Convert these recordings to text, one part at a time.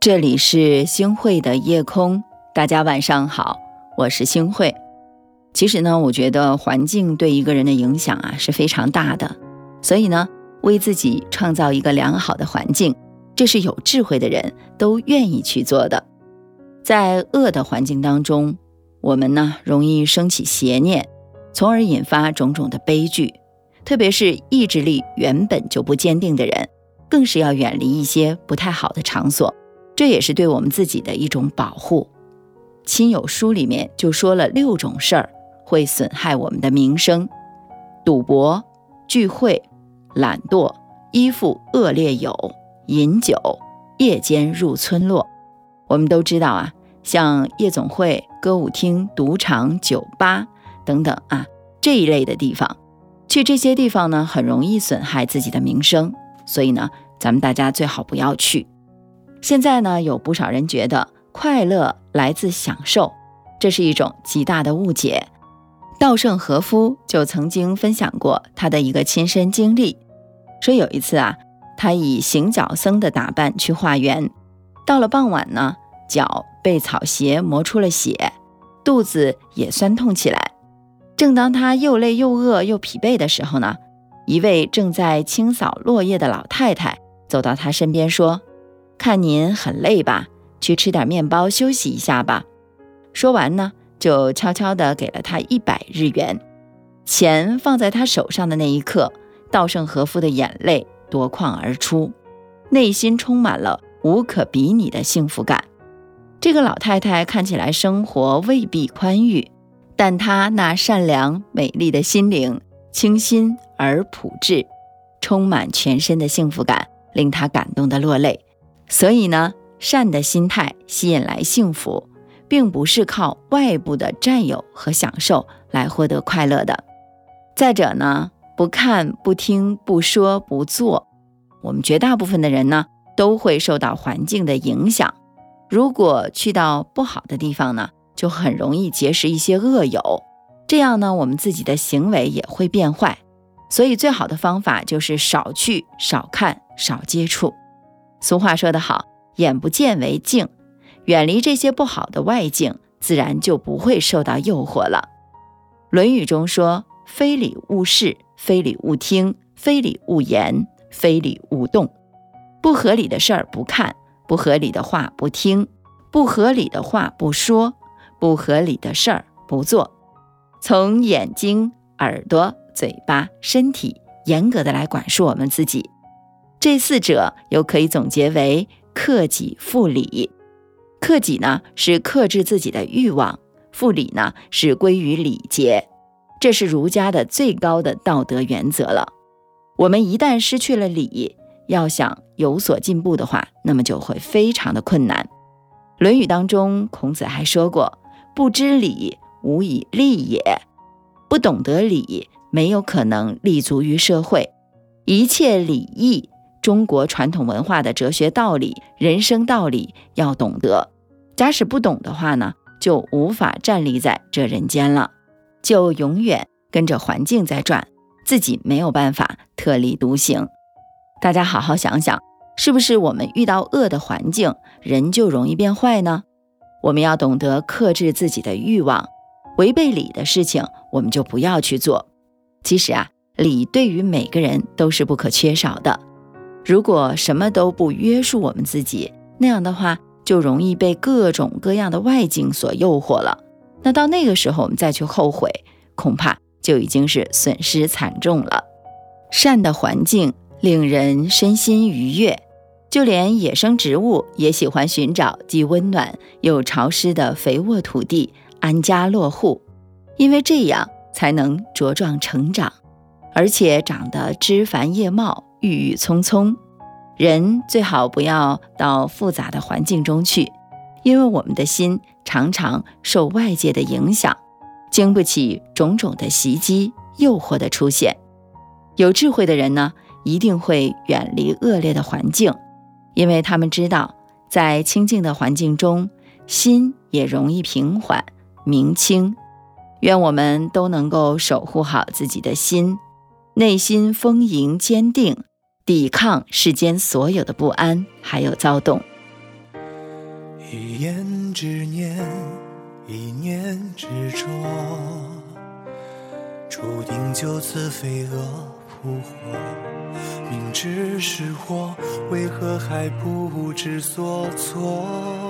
这里是星汇的夜空，大家晚上好，我是星汇。其实呢，我觉得环境对一个人的影响啊是非常大的，所以呢，为自己创造一个良好的环境，这是有智慧的人都愿意去做的。在恶的环境当中，我们呢容易升起邪念，从而引发种种的悲剧。特别是意志力原本就不坚定的人，更是要远离一些不太好的场所。这也是对我们自己的一种保护。亲友书里面就说了六种事儿会损害我们的名声：赌博、聚会、懒惰、依附恶劣友、饮酒、夜间入村落。我们都知道啊，像夜总会、歌舞厅、赌场、酒吧等等啊这一类的地方，去这些地方呢，很容易损害自己的名声。所以呢，咱们大家最好不要去。现在呢，有不少人觉得快乐来自享受，这是一种极大的误解。稻盛和夫就曾经分享过他的一个亲身经历，说有一次啊，他以行脚僧的打扮去化缘，到了傍晚呢，脚被草鞋磨出了血，肚子也酸痛起来。正当他又累又饿又疲惫的时候呢，一位正在清扫落叶的老太太走到他身边说。看您很累吧，去吃点面包休息一下吧。说完呢，就悄悄地给了他一百日元。钱放在他手上的那一刻，稻盛和夫的眼泪夺眶而出，内心充满了无可比拟的幸福感。这个老太太看起来生活未必宽裕，但她那善良美丽的心灵，清新而朴质，充满全身的幸福感，令他感动得落泪。所以呢，善的心态吸引来幸福，并不是靠外部的占有和享受来获得快乐的。再者呢，不看、不听、不说、不做，我们绝大部分的人呢，都会受到环境的影响。如果去到不好的地方呢，就很容易结识一些恶友，这样呢，我们自己的行为也会变坏。所以，最好的方法就是少去、少看、少接触。俗话说得好，眼不见为净，远离这些不好的外境，自然就不会受到诱惑了。《论语》中说：“非礼勿视，非礼勿听，非礼勿言，非礼勿动。”不合理的事儿不看，不合理的话不听，不合理的话不说，不合理的事儿不做。从眼睛、耳朵、嘴巴、身体，严格的来管束我们自己。这四者又可以总结为克己复礼。克己呢是克制自己的欲望，复礼呢是归于礼节，这是儒家的最高的道德原则了。我们一旦失去了礼，要想有所进步的话，那么就会非常的困难。《论语》当中，孔子还说过：“不知礼，无以立也。”不懂得礼，没有可能立足于社会。一切礼义。中国传统文化的哲学道理、人生道理要懂得。假使不懂的话呢，就无法站立在这人间了，就永远跟着环境在转，自己没有办法特立独行。大家好好想想，是不是我们遇到恶的环境，人就容易变坏呢？我们要懂得克制自己的欲望，违背礼的事情我们就不要去做。其实啊，礼对于每个人都是不可缺少的。如果什么都不约束我们自己，那样的话就容易被各种各样的外境所诱惑了。那到那个时候，我们再去后悔，恐怕就已经是损失惨重了。善的环境令人身心愉悦，就连野生植物也喜欢寻找既温暖又潮湿的肥沃土地安家落户，因为这样才能茁壮成长，而且长得枝繁叶茂。郁郁葱葱，人最好不要到复杂的环境中去，因为我们的心常常受外界的影响，经不起种种的袭击、诱惑的出现。有智慧的人呢，一定会远离恶劣的环境，因为他们知道，在清静的环境中，心也容易平缓明清。愿我们都能够守护好自己的心，内心丰盈坚定。抵抗世间所有的不安，还有躁动。一言之念，一念执着，注定就此飞蛾扑火。明知是祸，为何还不知所措？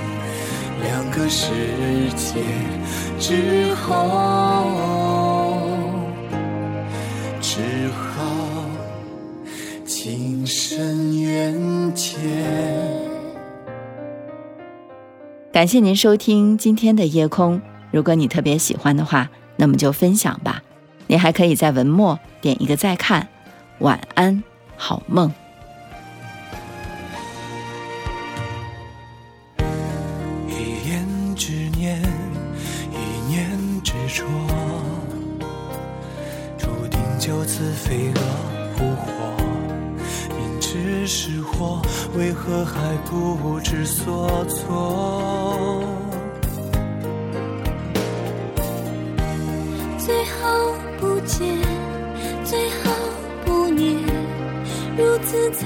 两个世界之后，只好情深缘浅。感谢您收听今天的夜空。如果你特别喜欢的话，那么就分享吧。您还可以在文末点一个再看。晚安，好梦。一言执念，一念执着，注定就此飞蛾扑火。明知是祸，为何还不知所措？最好不见，最好不念，如此才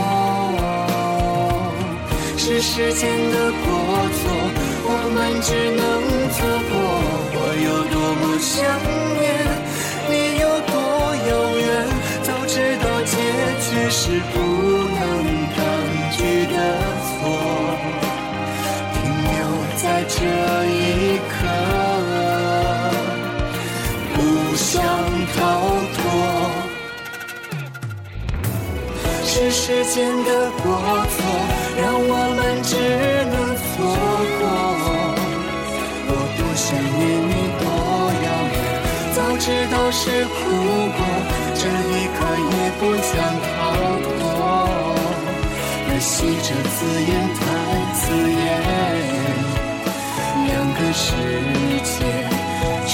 是时间的过错，我们只能错过。我有多么想念，你有多遥远，早知道结局是不能抗拒的错，停留在这一刻，不想逃脱。是时间的过错，我们只能错过。我多想念你，多遥远，早知道是苦果，这一刻也不想逃脱。可惜这字眼太刺眼，两个世界只